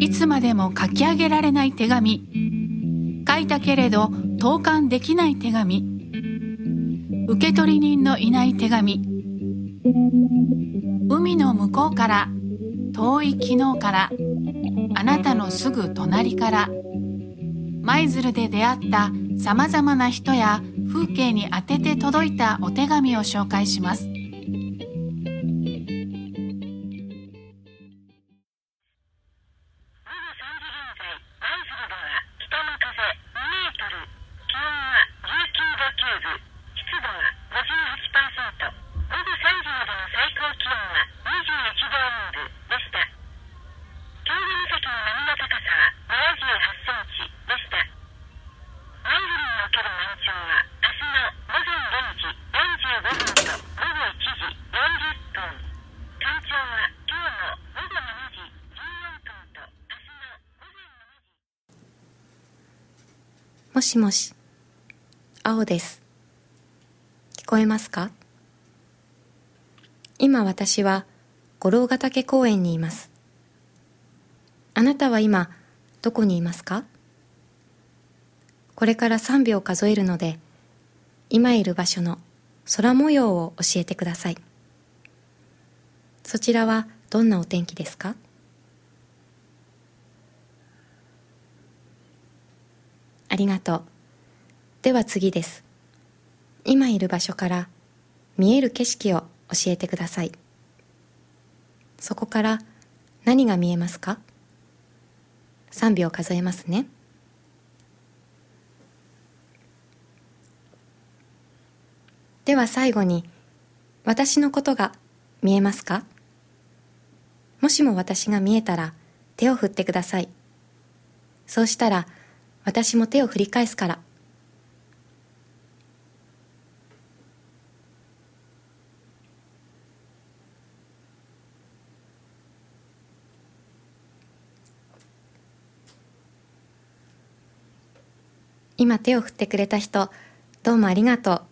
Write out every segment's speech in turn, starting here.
いつまでも書き上げられない手紙。書いたけれど投函できない手紙。受取人のいない手紙。海の向こうから遠い昨日からあなたのすぐ隣から舞鶴で出会ったさまざまな人や風景に当てて届いたお手紙を紹介します。もしもし、青です。聞こえますか？今私は五郎ヶ岳公園にいます。あなたは今どこにいますか？これから3秒数えるので、今いる場所の空模様を教えてください。そちらはどんなお天気ですか？ありがとう。では次です。今いる場所から見える景色を教えてください。そこから何が見えますか ?3 秒数えますね。では最後に私のことが見えますか？もしも私が見えたら手を振ってください。そうしたら私も手を振り返すから。今手を振ってくれた人、どうもありがとう。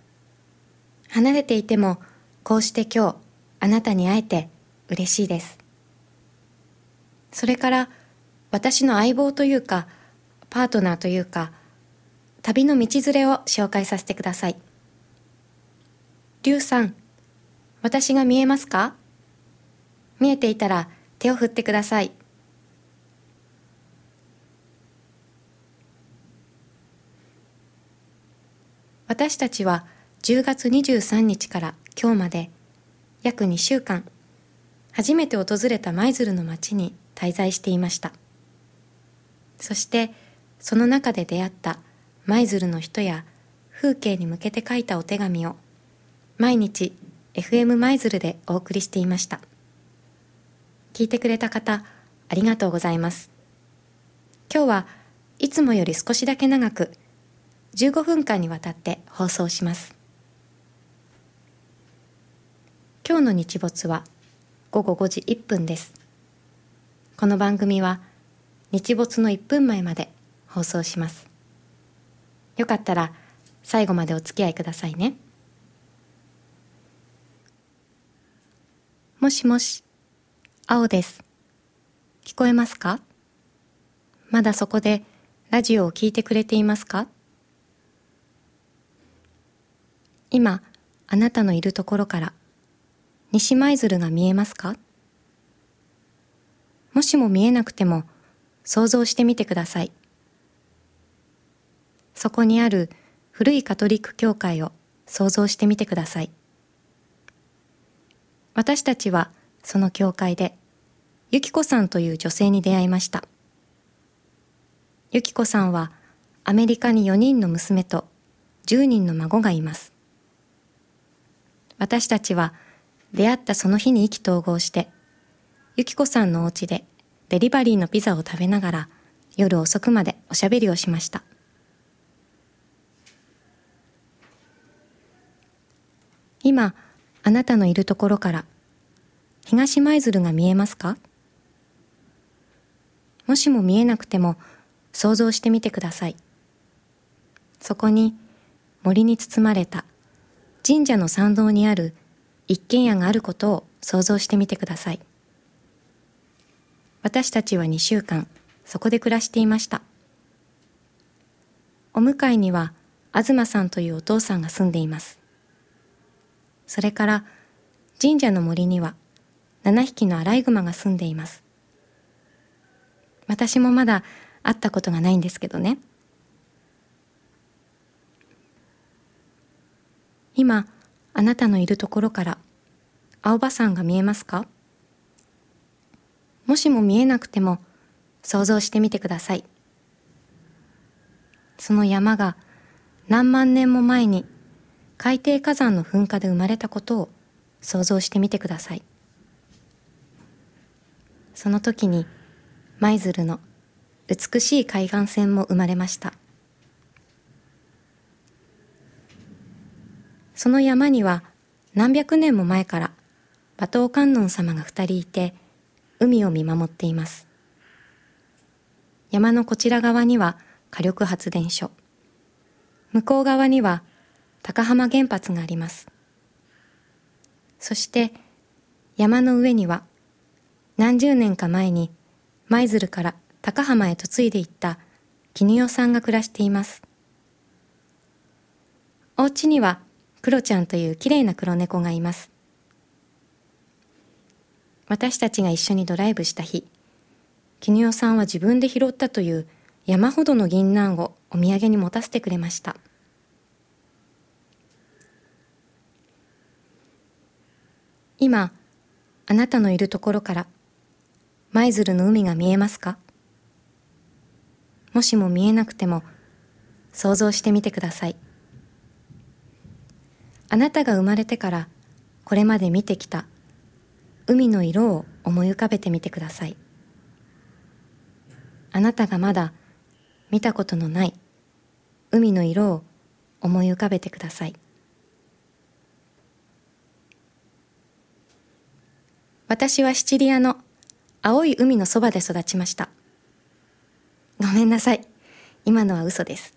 離れていても、こうして今日、あなたに会えて嬉しいです。それから、私の相棒というか、パートナーというか、旅の道連れを紹介させてください。リュウさん、私が見えますか？見えていたら手を振ってください。私たちは10月23日から今日まで約2週間初めて訪れた舞鶴の町に滞在していましたそしてその中で出会った舞鶴の人や風景に向けて書いたお手紙を毎日 FM 舞鶴でお送りしていました。聞いてくれた方、ありがとうございます。今日はいつもより少しだけ長く15分間にわたって放送します。今日の日没は午後5時1分です。この番組は日没の1分前まで放送します。よかったら最後までお付き合いくださいね。もしもし、青です。聞こえますか？まだそこでラジオを聞いてくれていますか？今、あなたのいるところから西舞鶴が見えますか？もしも見えなくても想像してみてください。そこにある古いカトリック教会を想像してみてください。私たちはその教会で、ゆきこさんという女性に出会いました。ゆきこさんはアメリカに4人の娘と10人の孫がいます。私たちは出会ったその日に意気投合して、ゆきこさんのお家でデリバリーのピザを食べながら夜遅くまでおしゃべりをしました。今、あなたのいるところから東舞鶴が見えますか？もしも見えなくても想像してみてください。そこに森に包まれた神社の参道にある一軒家があることを想像してみてください。私たちは2週間そこで暮らしていました。お向かいには東さんというお父さんが住んでいます。それから神社の森には7匹のアライグマが住んでいます。私もまだ会ったことがないんですけどね。今、あなたのいるところから青葉山が見えますか？もしも見えなくても想像してみてください。その山が何万年も前に海底火山の噴火で生まれたことを想像してみてください。その時に舞鶴の美しい海岸線も生まれました。その山には何百年も前から馬頭観音様が二人いて海を見守っています。山のこちら側には火力発電所。向こう側には高浜原発があります。そして山の上には何十年か前に舞鶴から高浜へ嫁いでいった絹代さんが暮らしています。お家にはクロちゃんという綺麗な黒猫がいます。私たちが一緒にドライブした日、絹代さんは自分で拾ったという山ほどの銀杏をお土産に持たせてくれました。今、あなたのいるところから舞鶴の海が見えますか？もしも見えなくても想像してみてください。あなたが生まれてからこれまで見てきた海の色を思い浮かべてみてください。あなたがまだ見たことのない海の色を思い浮かべてください。私はシチリアの青い海のそばで育ちました。ごめんなさい。今のは嘘です。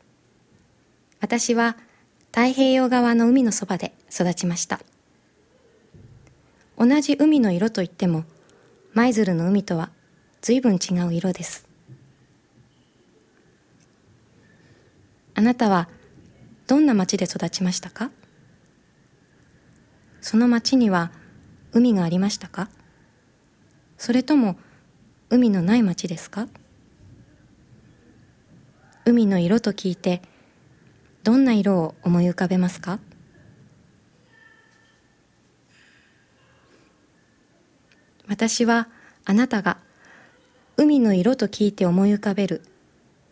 私は太平洋側の海のそばで育ちました。同じ海の色といっても、舞鶴の海とは随分違う色です。あなたはどんな町で育ちましたか？その町には海がありましたか？それとも海のない町ですか？海の色と聞いてどんな色を思い浮かべますか？私はあなたが海の色と聞いて思い浮かべる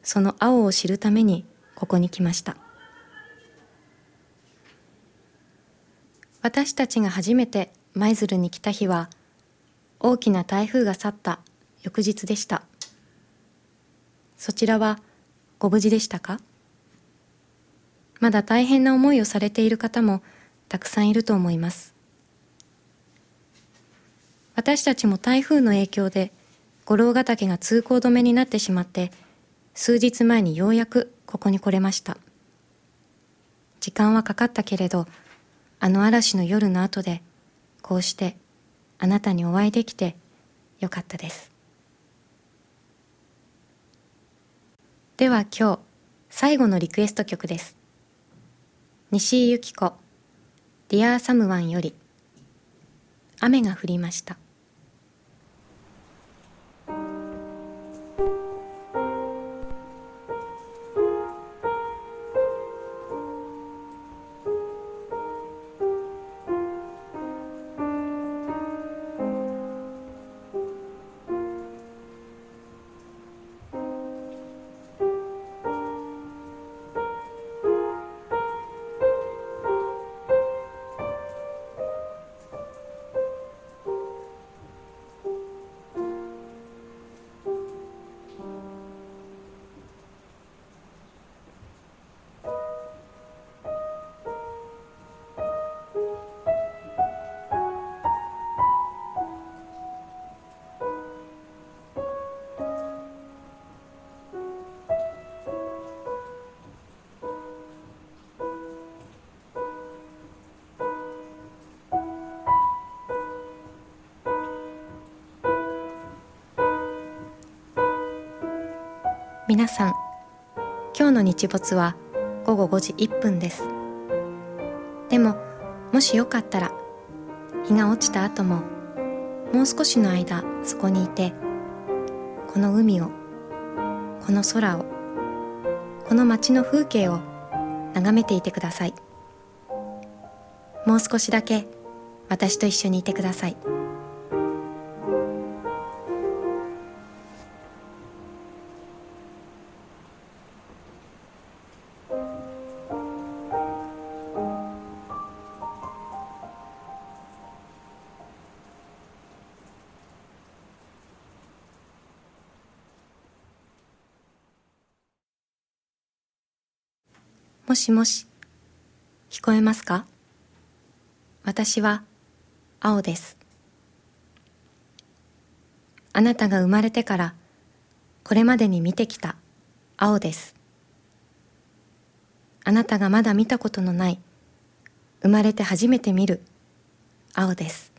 その青を知るためにここに来ました。私たちが初めて舞鶴に来た日は大きな台風が去った翌日でしたそちらはご無事でしたか？まだ大変な思いをされている方もたくさんいると思います。私たちも台風の影響で五郎ヶ岳が通行止めになってしまって数日前にようやくここに来れました。時間はかかったけれどあの嵐の夜の後でこうしてあなたにお会いできてよかったです。では今日最後のリクエスト曲です。西井由紀子 Dear Someone より雨が降りました皆さん今日の日没は午後5時1分ですでももしよかったら日が落ちた後ももう少しの間そこにいてこの海をこの空をこの街の風景を眺めていてくださいもう少しだけ私と一緒にいてください。もしもし、聞こえますか？私は青です。あなたが生まれてからこれまでに見てきた青です。あなたがまだ見たことのない生まれて初めて見る青です。